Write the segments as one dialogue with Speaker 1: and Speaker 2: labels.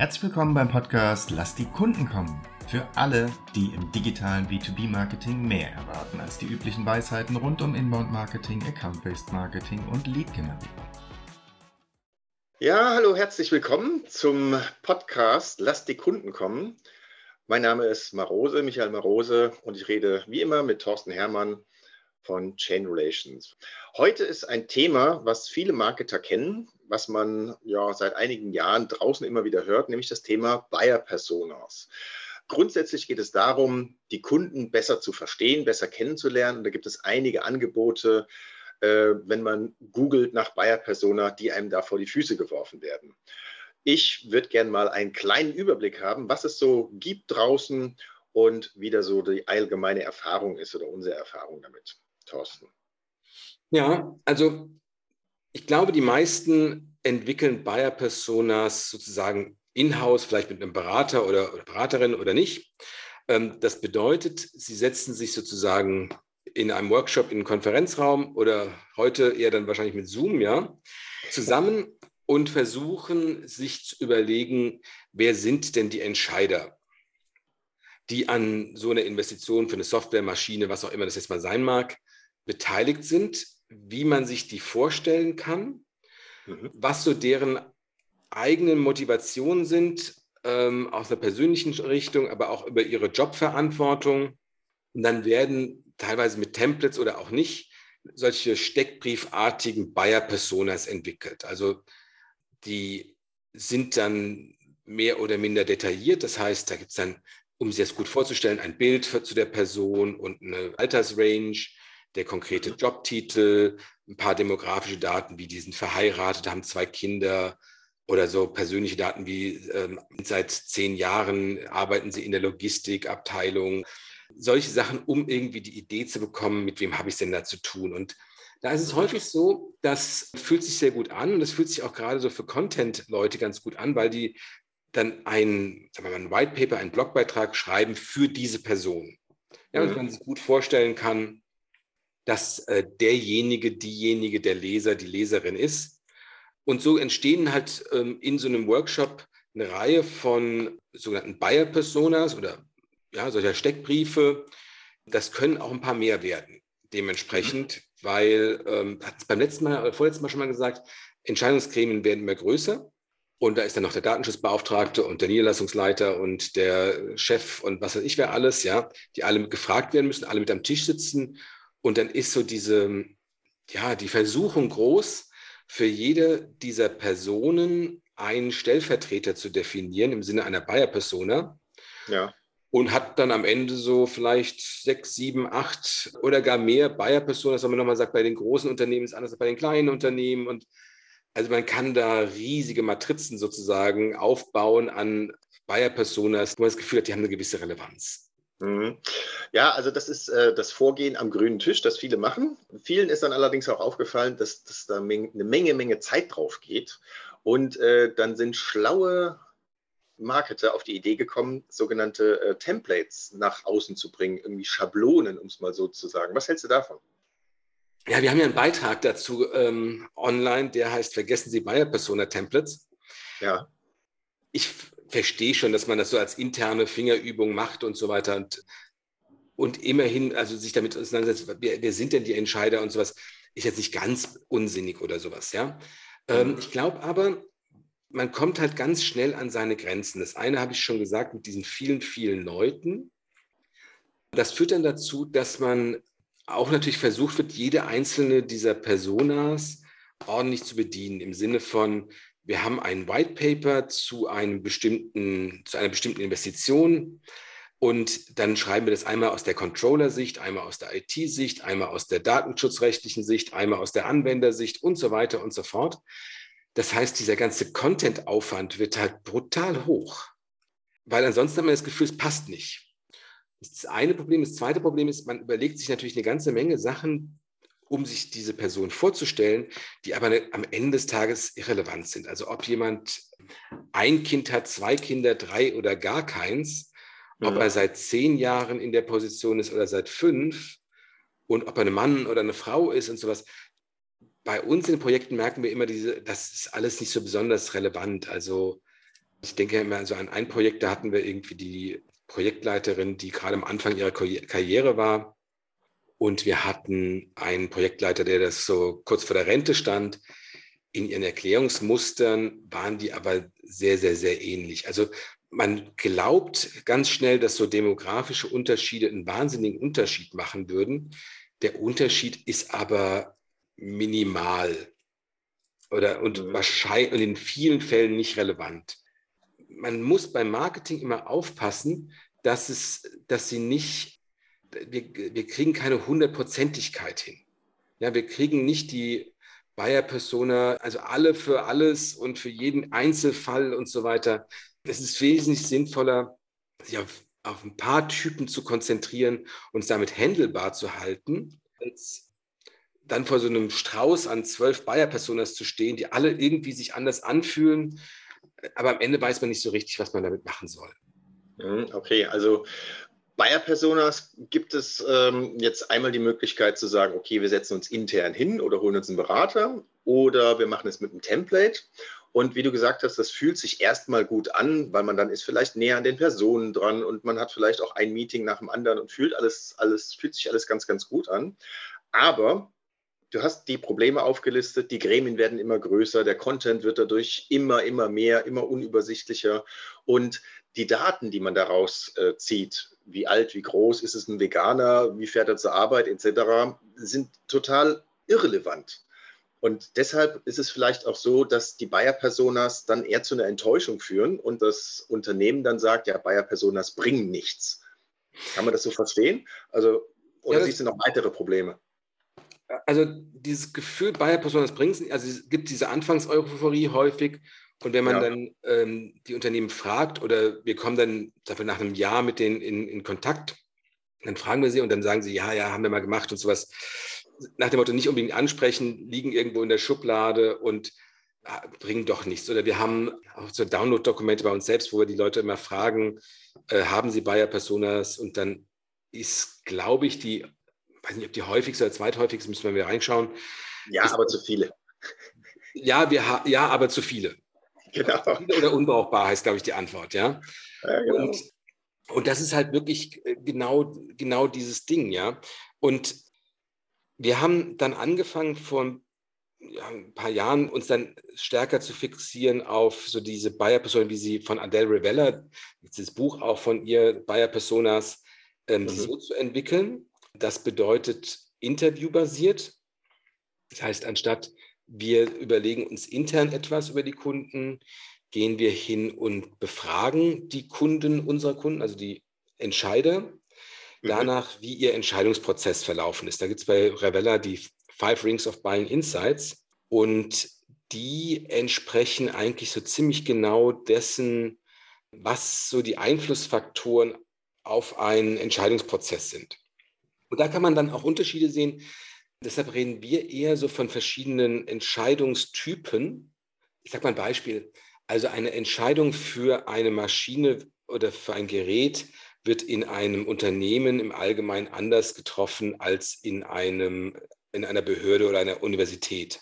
Speaker 1: Herzlich willkommen beim Podcast Lass die Kunden kommen. Für alle, die im digitalen B2B-Marketing mehr erwarten als die üblichen Weisheiten rund um Inbound-Marketing, Account-Based Marketing und Lead-Generierung.
Speaker 2: Ja, hallo, herzlich willkommen zum Podcast Lass die Kunden kommen. Mein Name ist Marose, Michael Marose, und ich rede wie immer mit Thorsten Herrmann von Chain Relations. Heute ist ein Thema, was viele Marketer kennen, was man ja seit einigen Jahren draußen immer wieder hört, nämlich das Thema Buyer Personas. Grundsätzlich geht es darum, die Kunden besser zu verstehen, besser kennenzulernen. Und da gibt es einige Angebote, äh, wenn man googelt nach Buyer Persona, die einem da vor die Füße geworfen werden. Ich würde gerne mal einen kleinen Überblick haben, was es so gibt draußen und wie da so die allgemeine Erfahrung ist oder unsere Erfahrung damit. Thorsten.
Speaker 3: Ja, also ich glaube, die meisten entwickeln Buyer-Personas sozusagen in-house, vielleicht mit einem Berater oder, oder Beraterin oder nicht. Ähm, das bedeutet, sie setzen sich sozusagen in einem Workshop in einen Konferenzraum oder heute eher dann wahrscheinlich mit Zoom, ja, zusammen und versuchen sich zu überlegen, wer sind denn die Entscheider, die an so einer Investition für eine Softwaremaschine, was auch immer das jetzt mal sein mag, beteiligt sind, wie man sich die vorstellen kann, mhm. was so deren eigenen Motivationen sind, ähm, aus einer persönlichen Richtung, aber auch über ihre Jobverantwortung. Und dann werden teilweise mit Templates oder auch nicht solche steckbriefartigen Buyer-Personas entwickelt. Also die sind dann mehr oder minder detailliert. Das heißt, da gibt es dann, um sich das gut vorzustellen, ein Bild für, zu der Person und eine Altersrange der konkrete Jobtitel, ein paar demografische Daten, wie die sind verheiratet, haben zwei Kinder oder so persönliche Daten wie ähm, seit zehn Jahren arbeiten sie in der Logistikabteilung. Solche Sachen, um irgendwie die Idee zu bekommen, mit wem habe ich es denn da zu tun. Und da ist es häufig so, das fühlt sich sehr gut an und das fühlt sich auch gerade so für Content-Leute ganz gut an, weil die dann ein, sagen wir mal, ein White Paper, einen Blogbeitrag schreiben für diese Person. Ja, und man sich gut vorstellen kann, dass äh, derjenige, diejenige, der Leser, die Leserin ist. Und so entstehen halt ähm, in so einem Workshop eine Reihe von sogenannten Buyer-Personas oder ja, solcher Steckbriefe. Das können auch ein paar mehr werden, dementsprechend, weil, ähm, hat es beim letzten Mal oder vorletzten Mal schon mal gesagt, Entscheidungsgremien werden immer größer. Und da ist dann noch der Datenschutzbeauftragte und der Niederlassungsleiter und der Chef und was weiß ich wer alles, ja, die alle gefragt werden müssen, alle mit am Tisch sitzen und dann ist so diese, ja, die Versuchung groß, für jede dieser Personen einen Stellvertreter zu definieren im Sinne einer Bayer-Persona. Ja. Und hat dann am Ende so vielleicht sechs, sieben, acht oder gar mehr Bayer-Personas, wenn man nochmal sagt, bei den großen Unternehmen ist anders als bei den kleinen Unternehmen. Und also man kann da riesige Matrizen sozusagen aufbauen an Bayer-Personas, wo man das Gefühl hat, die haben eine gewisse Relevanz.
Speaker 2: Mhm. Ja, also das ist äh, das Vorgehen am grünen Tisch, das viele machen. Vielen ist dann allerdings auch aufgefallen, dass, dass da eine Menge, Menge Zeit drauf geht. Und äh, dann sind schlaue Marketer auf die Idee gekommen, sogenannte äh, Templates nach außen zu bringen, irgendwie Schablonen, um es mal so zu sagen. Was hältst du davon?
Speaker 3: Ja, wir haben ja einen Beitrag dazu ähm, online, der heißt Vergessen Sie Buyer Persona Templates. Ja. Ich verstehe schon, dass man das so als interne Fingerübung macht und so weiter. Und, und immerhin, also sich damit auseinandersetzt, wer, wer, sind denn die Entscheider und sowas, ist jetzt nicht ganz unsinnig oder sowas, ja. Ähm, mhm. ich glaube aber, man kommt halt ganz schnell an seine Grenzen. Das eine habe ich schon gesagt mit diesen vielen, vielen Leuten. Das führt dann dazu, dass man auch natürlich versucht wird, jede einzelne dieser Personas ordentlich zu bedienen, im Sinne von, wir haben ein White Paper zu, einem bestimmten, zu einer bestimmten Investition. Und dann schreiben wir das einmal aus der Controller-Sicht, einmal aus der IT-Sicht, einmal aus der datenschutzrechtlichen Sicht, einmal aus der Anwendersicht und so weiter und so fort. Das heißt, dieser ganze Content-Aufwand wird halt brutal hoch, weil ansonsten haben wir das Gefühl, es passt nicht. Das eine Problem. Das zweite Problem ist, man überlegt sich natürlich eine ganze Menge Sachen, um sich diese Person vorzustellen, die aber am Ende des Tages irrelevant sind. Also ob jemand ein Kind hat, zwei Kinder, drei oder gar keins, ja. ob er seit zehn Jahren in der Position ist oder seit fünf und ob er ein Mann oder eine Frau ist und sowas. Bei uns in den Projekten merken wir immer, diese, das ist alles nicht so besonders relevant. Also Ich denke immer also an ein Projekt, da hatten wir irgendwie die Projektleiterin, die gerade am Anfang ihrer Karriere war. Und wir hatten einen Projektleiter, der das so kurz vor der Rente stand. In ihren Erklärungsmustern waren die aber sehr, sehr, sehr ähnlich. Also man glaubt ganz schnell, dass so demografische Unterschiede einen wahnsinnigen Unterschied machen würden. Der Unterschied ist aber minimal oder und mhm. wahrscheinlich und in vielen Fällen nicht relevant. Man muss beim Marketing immer aufpassen, dass es, dass sie nicht, wir, wir kriegen keine Hundertprozentigkeit hin. Ja, wir kriegen nicht die Buyer-Persona, also alle für alles und für jeden Einzelfall und so weiter. Es ist wesentlich sinnvoller, sich auf, auf ein paar Typen zu konzentrieren und damit handelbar zu halten, als dann vor so einem Strauß an zwölf Bayer-Personas zu stehen, die alle irgendwie sich anders anfühlen, aber am Ende weiß man nicht so richtig, was man damit machen soll.
Speaker 2: Mhm, okay, also Bayer-Personas gibt es ähm, jetzt einmal die Möglichkeit zu sagen, okay, wir setzen uns intern hin oder holen uns einen Berater oder wir machen es mit einem Template. Und wie du gesagt hast, das fühlt sich erstmal gut an, weil man dann ist vielleicht näher an den Personen dran und man hat vielleicht auch ein Meeting nach dem anderen und fühlt alles, alles, fühlt sich alles ganz, ganz gut an. Aber du hast die Probleme aufgelistet, die Gremien werden immer größer, der Content wird dadurch immer, immer mehr, immer unübersichtlicher und die Daten, die man daraus äh, zieht, wie alt, wie groß ist es ein Veganer, wie fährt er zur Arbeit etc., sind total irrelevant. Und deshalb ist es vielleicht auch so, dass die Bayer-Personas dann eher zu einer Enttäuschung führen und das Unternehmen dann sagt, ja, Bayer-Personas bringen nichts. Kann man das so verstehen? Also, oder ja, siehst du noch weitere Probleme?
Speaker 3: also dieses Gefühl Bayer Personas bringt also es gibt diese Anfangseuphorie häufig und wenn man ja. dann ähm, die Unternehmen fragt oder wir kommen dann dafür nach einem Jahr mit denen in, in Kontakt, dann fragen wir sie und dann sagen sie, ja, ja, haben wir mal gemacht und sowas. Nach dem Motto nicht unbedingt ansprechen, liegen irgendwo in der Schublade und ah, bringen doch nichts. Oder wir haben auch so Download-Dokumente bei uns selbst, wo wir die Leute immer fragen, äh, haben sie Bayer Personas? Und dann ist, glaube ich, die weiß nicht, ob die häufigste oder zweithäufigste, müssen wir mal reinschauen.
Speaker 2: Ja, ist, aber zu viele.
Speaker 3: Ja, wir ja, aber zu viele.
Speaker 2: Genau.
Speaker 3: Oder unbrauchbar heißt, glaube ich, die Antwort, ja.
Speaker 2: ja genau.
Speaker 3: und, und das ist halt wirklich äh, genau, genau dieses Ding, ja. Und wir haben dann angefangen vor ja, ein paar Jahren uns dann stärker zu fixieren auf so diese Bayer-Personen, wie sie von Adele Rivella, dieses Buch auch von ihr, Bayer-Personas, ähm, mhm. so zu entwickeln. Das bedeutet interviewbasiert. Das heißt, anstatt wir überlegen uns intern etwas über die Kunden, gehen wir hin und befragen die Kunden unserer Kunden, also die Entscheider, mhm. danach, wie ihr Entscheidungsprozess verlaufen ist. Da gibt es bei Revella die Five Rings of Buying Insights und die entsprechen eigentlich so ziemlich genau dessen, was so die Einflussfaktoren auf einen Entscheidungsprozess sind. Und da kann man dann auch Unterschiede sehen. Deshalb reden wir eher so von verschiedenen Entscheidungstypen. Ich sage mal ein Beispiel. Also eine Entscheidung für eine Maschine oder für ein Gerät wird in einem Unternehmen im Allgemeinen anders getroffen als in, einem, in einer Behörde oder einer Universität.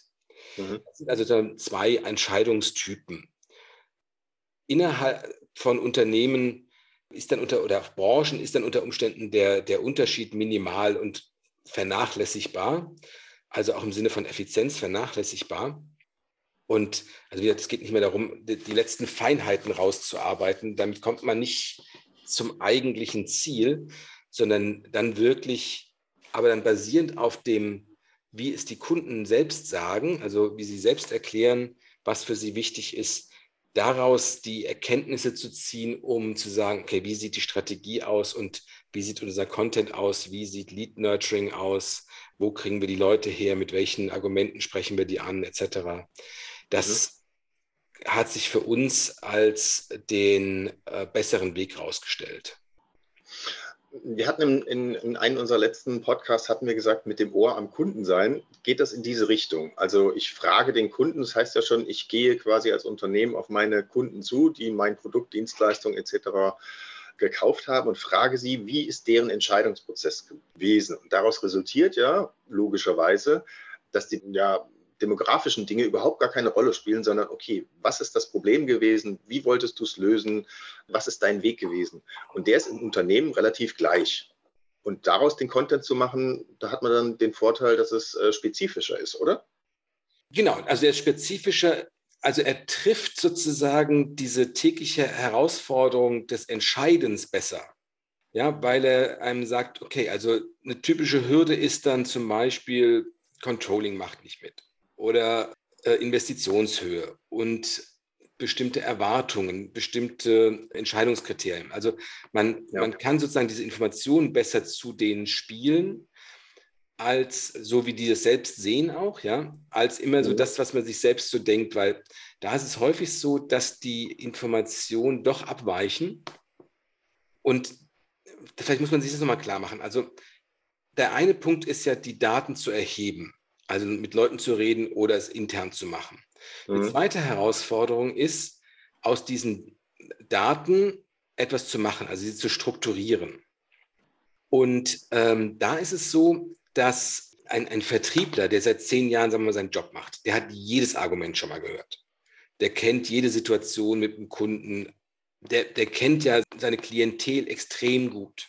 Speaker 3: Mhm. Das sind also zwei Entscheidungstypen. Innerhalb von Unternehmen ist dann unter, oder Branchen ist dann unter Umständen der, der Unterschied minimal und vernachlässigbar, also auch im Sinne von Effizienz vernachlässigbar. Und also es geht nicht mehr darum, die, die letzten Feinheiten rauszuarbeiten. Damit kommt man nicht zum eigentlichen Ziel, sondern dann wirklich, aber dann basierend auf dem, wie es die Kunden selbst sagen, also wie sie selbst erklären, was für sie wichtig ist, daraus die Erkenntnisse zu ziehen, um zu sagen, okay, wie sieht die Strategie aus und wie sieht unser Content aus, wie sieht Lead Nurturing aus, wo kriegen wir die Leute her, mit welchen Argumenten sprechen wir die an, etc. Das mhm. hat sich für uns als den äh, besseren Weg herausgestellt
Speaker 2: wir hatten in, in, in, einem unserer letzten Podcasts hatten wir gesagt, mit dem Ohr am Kunden sein, geht das in diese Richtung. Also ich frage den Kunden, das heißt ja schon, ich gehe quasi als Unternehmen auf meine Kunden zu, die mein Produkt, Dienstleistung etc. gekauft haben und frage sie, wie ist deren Entscheidungsprozess gewesen. Und daraus resultiert ja logischerweise, dass die ja demografischen Dinge überhaupt gar keine Rolle spielen, sondern okay, was ist das Problem gewesen? Wie wolltest du es lösen? Was ist dein Weg gewesen? Und der ist im Unternehmen relativ gleich. Und daraus den Content zu machen, da hat man dann den Vorteil, dass es äh, spezifischer ist, oder?
Speaker 3: Genau, also er ist spezifischer, also er trifft sozusagen diese tägliche Herausforderung des Entscheidens besser. Ja, weil er einem sagt, okay, also eine typische Hürde ist dann zum Beispiel, Controlling macht nicht mit oder äh, Investitionshöhe und bestimmte Erwartungen, bestimmte Entscheidungskriterien. Also man, ja. man kann sozusagen diese Informationen besser zu denen spielen, als so wie die das selbst sehen auch, ja, als immer so mhm. das, was man sich selbst so denkt, weil da ist es häufig so, dass die Informationen doch abweichen. Und vielleicht muss man sich das nochmal klar machen. Also der eine Punkt ist ja, die Daten zu erheben, also mit Leuten zu reden oder es intern zu machen. Mhm. Die zweite Herausforderung ist, aus diesen Daten etwas zu machen, also sie zu strukturieren. Und ähm, da ist es so, dass ein, ein, Vertriebler, der seit zehn Jahren sagen wir mal, seinen Job macht, der hat jedes Argument schon mal gehört. Der kennt jede Situation mit dem Kunden. Der, der kennt ja seine Klientel extrem gut.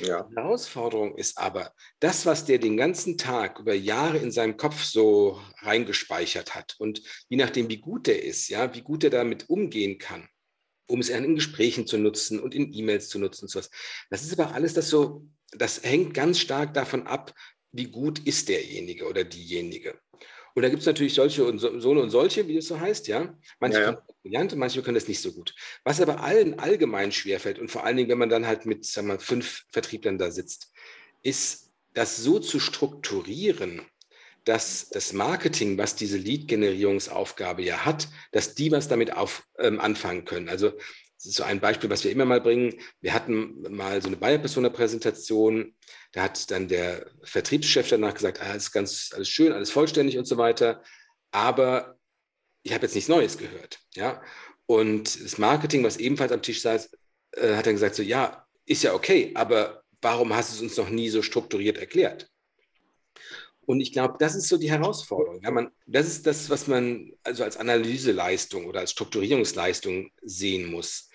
Speaker 3: Ja. Die Herausforderung ist aber, das, was der den ganzen Tag über Jahre in seinem Kopf so reingespeichert hat und je nachdem, wie gut der ist, ja, wie gut er damit umgehen kann, um es in Gesprächen zu nutzen und in E-Mails zu nutzen, sowas. Das ist aber alles das so, das hängt ganz stark davon ab, wie gut ist derjenige oder diejenige. Und da gibt es natürlich solche und so, so und solche, wie es so heißt, ja. Manche ja, ja. brillant und manche können das nicht so gut. Was aber allen allgemein schwerfällt und vor allen Dingen, wenn man dann halt mit sagen wir, fünf Vertrieblern da sitzt, ist das so zu strukturieren, dass das Marketing, was diese Lead-Generierungsaufgabe ja hat, dass die was damit auf, ähm, anfangen können. Also das so ein Beispiel, was wir immer mal bringen. Wir hatten mal so eine Bayer-Persona-Präsentation. Da hat dann der Vertriebschef danach gesagt, alles ganz, alles schön, alles vollständig und so weiter. Aber ich habe jetzt nichts Neues gehört. Ja? Und das Marketing, was ebenfalls am Tisch saß, äh, hat dann gesagt, so ja, ist ja okay, aber warum hast du es uns noch nie so strukturiert erklärt? Und ich glaube, das ist so die Herausforderung. Ja, man, das ist das, was man also als Analyseleistung oder als Strukturierungsleistung sehen muss.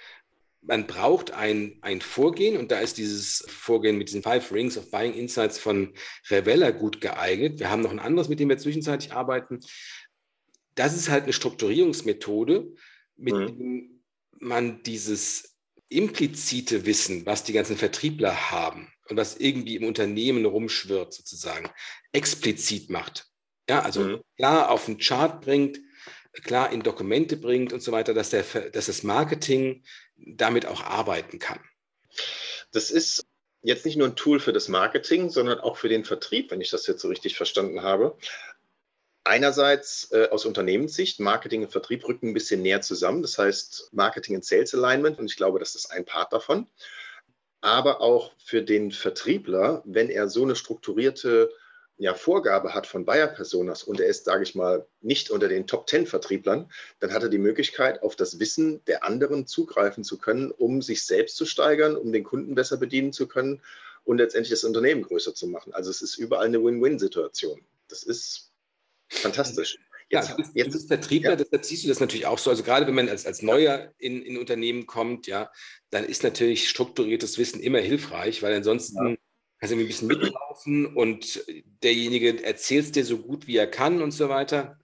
Speaker 3: Man braucht ein, ein Vorgehen und da ist dieses Vorgehen mit diesen Five Rings of Buying Insights von Revella gut geeignet. Wir haben noch ein anderes, mit dem wir zwischenzeitlich arbeiten. Das ist halt eine Strukturierungsmethode, mit mhm. dem man dieses implizite Wissen, was die ganzen Vertriebler haben, und was irgendwie im Unternehmen rumschwirrt, sozusagen, explizit macht. Ja, also mhm. klar auf den Chart bringt, klar in Dokumente bringt und so weiter, dass, der, dass das Marketing damit auch arbeiten kann.
Speaker 2: Das ist jetzt nicht nur ein Tool für das Marketing, sondern auch für den Vertrieb, wenn ich das jetzt so richtig verstanden habe. Einerseits äh, aus Unternehmenssicht, Marketing und Vertrieb rücken ein bisschen näher zusammen. Das heißt Marketing und Sales Alignment und ich glaube, das ist ein Part davon aber auch für den Vertriebler, wenn er so eine strukturierte ja, Vorgabe hat von Buyer-Personas und er ist, sage ich mal, nicht unter den Top 10 Vertrieblern, dann hat er die Möglichkeit, auf das Wissen der anderen zugreifen zu können, um sich selbst zu steigern, um den Kunden besser bedienen zu können und letztendlich das Unternehmen größer zu machen. Also es ist überall eine Win-Win-Situation. Das ist fantastisch.
Speaker 3: Jetzt, ja, du bist, jetzt, du bist Vertriebler, ja. deshalb siehst du das natürlich auch so. Also gerade wenn man als, als Neuer in, in Unternehmen kommt, ja, dann ist natürlich strukturiertes Wissen immer hilfreich, weil ansonsten ja. Kannst du ein bisschen mitlaufen und derjenige erzählt dir so gut, wie er kann und so weiter.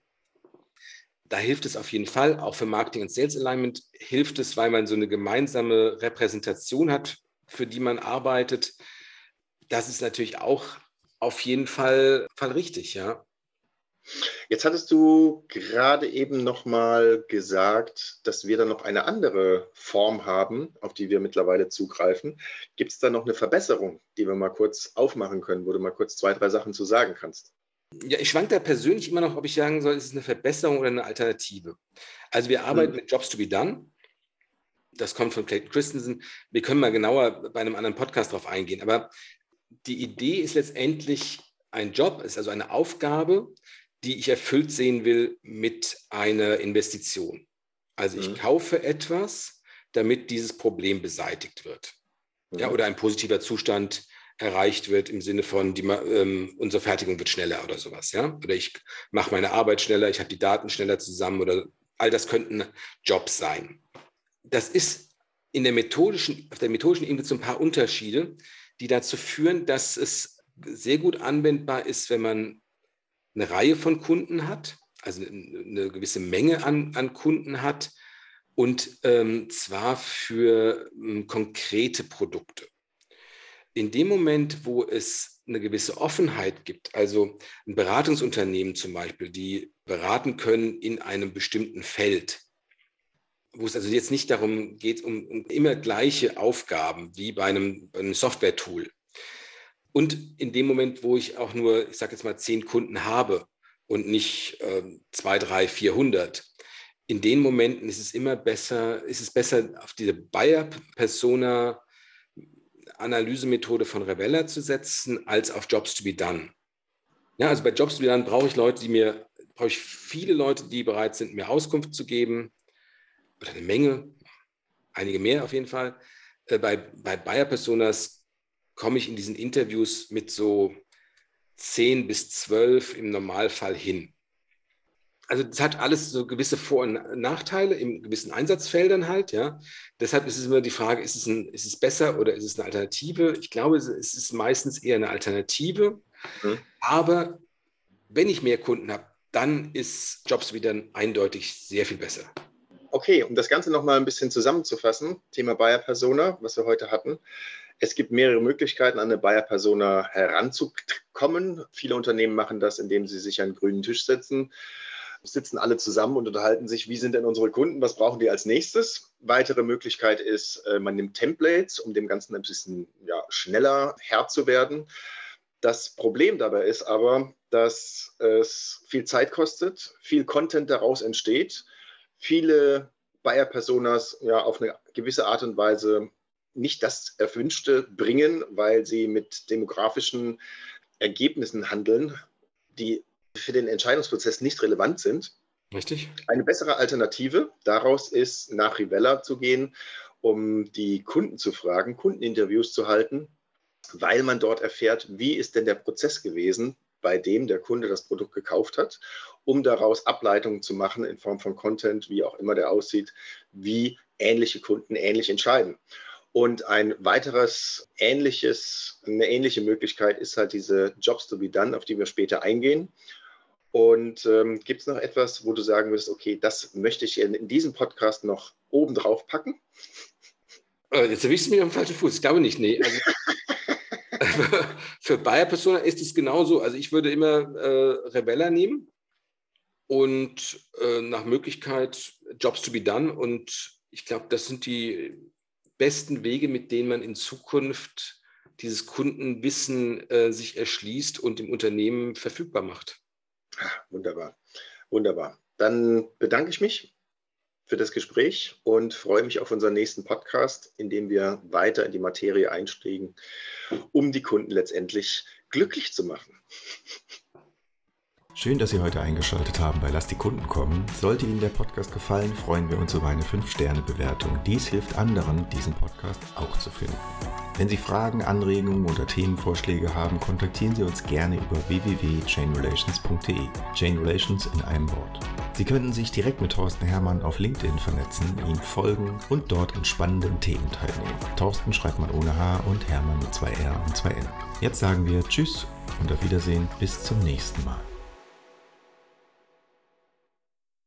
Speaker 3: Da hilft es auf jeden Fall. Auch für Marketing und Sales Alignment hilft es, weil man so eine gemeinsame Repräsentation hat, für die man arbeitet. Das ist natürlich auch auf jeden Fall, Fall richtig, ja.
Speaker 2: Jetzt hattest du gerade eben noch mal gesagt, dass wir da noch eine andere Form haben, auf die wir mittlerweile zugreifen. Gibt es da noch eine Verbesserung, die wir mal kurz aufmachen können, wo du mal kurz zwei, drei Sachen zu sagen kannst?
Speaker 3: Ja, ich schwank da persönlich immer noch, ob ich sagen soll, ist es eine Verbesserung oder eine Alternative. Also wir arbeiten hm. mit Jobs to be done. Das kommt von Clayton Christensen. Wir können mal genauer bei einem anderen Podcast darauf eingehen. Aber die Idee ist letztendlich ein Job, ist also eine Aufgabe, die ich erfüllt sehen will mit einer Investition. Also ich mhm. kaufe etwas, damit dieses Problem beseitigt wird. Mhm. Ja, oder ein positiver Zustand erreicht wird im Sinne von, die, ähm, unsere Fertigung wird schneller oder sowas, ja? Oder ich mache meine Arbeit schneller, ich habe die Daten schneller zusammen oder all das könnten Jobs sein. Das ist in der methodischen, auf der methodischen Ebene so ein paar Unterschiede, die dazu führen, dass es sehr gut anwendbar ist, wenn man eine Reihe von Kunden hat, also eine gewisse Menge an, an Kunden hat und ähm, zwar für ähm, konkrete Produkte in dem Moment, wo es eine gewisse Offenheit gibt, also ein Beratungsunternehmen zum Beispiel, die beraten können in einem bestimmten Feld, wo es also jetzt nicht darum geht, um, um immer gleiche Aufgaben wie bei einem, bei einem Software-Tool. Und in dem Moment, wo ich auch nur, ich sage jetzt mal, zehn Kunden habe und nicht äh, zwei, drei, vierhundert, in den Momenten ist es immer besser, ist es besser, auf diese Buyer-Persona Analysemethode von Revella zu setzen, als auf Jobs to be done. Ja, also bei Jobs to be done brauche ich Leute, die mir, brauche ich viele Leute, die bereit sind, mir Auskunft zu geben. Oder eine Menge, einige mehr auf jeden Fall. Äh, bei, bei Buyer Personas komme ich in diesen Interviews mit so 10 bis 12 im Normalfall hin also das hat alles so gewisse Vor- und Nachteile in gewissen Einsatzfeldern halt, ja. Deshalb ist es immer die Frage, ist es, ein, ist es besser oder ist es eine Alternative? Ich glaube, es ist meistens eher eine Alternative. Mhm. Aber wenn ich mehr Kunden habe, dann ist Jobs wieder eindeutig sehr viel besser.
Speaker 2: Okay, um das Ganze nochmal ein bisschen zusammenzufassen, Thema Buyer Persona, was wir heute hatten. Es gibt mehrere Möglichkeiten, an eine Buyer Persona heranzukommen. Viele Unternehmen machen das, indem sie sich an einen grünen Tisch setzen sitzen alle zusammen und unterhalten sich, wie sind denn unsere Kunden, was brauchen die als nächstes. Weitere Möglichkeit ist, äh, man nimmt Templates, um dem Ganzen ein bisschen ja, schneller Herr zu werden. Das Problem dabei ist aber, dass es viel Zeit kostet, viel Content daraus entsteht, viele Buyer-Personas ja auf eine gewisse Art und Weise nicht das Erwünschte bringen, weil sie mit demografischen Ergebnissen handeln, die für den Entscheidungsprozess nicht relevant sind.
Speaker 3: Richtig.
Speaker 2: Eine bessere Alternative daraus ist, nach Rivella zu gehen, um die Kunden zu fragen, Kundeninterviews zu halten, weil man dort erfährt, wie ist denn der Prozess gewesen, bei dem der Kunde das Produkt gekauft hat, um daraus Ableitungen zu machen in Form von Content, wie auch immer der aussieht, wie ähnliche Kunden ähnlich entscheiden. Und ein weiteres ähnliches, eine ähnliche Möglichkeit ist halt diese Jobs to be done, auf die wir später eingehen. Und ähm, gibt es noch etwas, wo du sagen würdest, okay, das möchte ich in, in diesem Podcast noch oben drauf packen?
Speaker 3: Äh, jetzt erwischst du mich auf dem falschen Fuß. Ich glaube nicht, nee. Also, für Bayer Persona ist es genauso. Also ich würde immer äh, Rebella nehmen und äh, nach Möglichkeit Jobs to be done. Und ich glaube, das sind die besten Wege, mit denen man in Zukunft dieses Kundenwissen äh, sich erschließt und im Unternehmen verfügbar macht.
Speaker 2: Wunderbar, wunderbar. Dann bedanke ich mich für das Gespräch und freue mich auf unseren nächsten Podcast, in dem wir weiter in die Materie einsteigen, um die Kunden letztendlich glücklich zu machen.
Speaker 1: Schön, dass Sie heute eingeschaltet haben bei Lass die Kunden kommen. Sollte Ihnen der Podcast gefallen, freuen wir uns über eine 5-Sterne-Bewertung. Dies hilft anderen, diesen Podcast auch zu finden. Wenn Sie Fragen, Anregungen oder Themenvorschläge haben, kontaktieren Sie uns gerne über www.chainrelations.de. Chain Relations in einem Wort. Sie können sich direkt mit Thorsten Hermann auf LinkedIn vernetzen, ihm folgen und dort an spannenden Themen teilnehmen. Thorsten schreibt man ohne H und Hermann mit zwei R und zwei N. Jetzt sagen wir Tschüss und auf Wiedersehen bis zum nächsten Mal.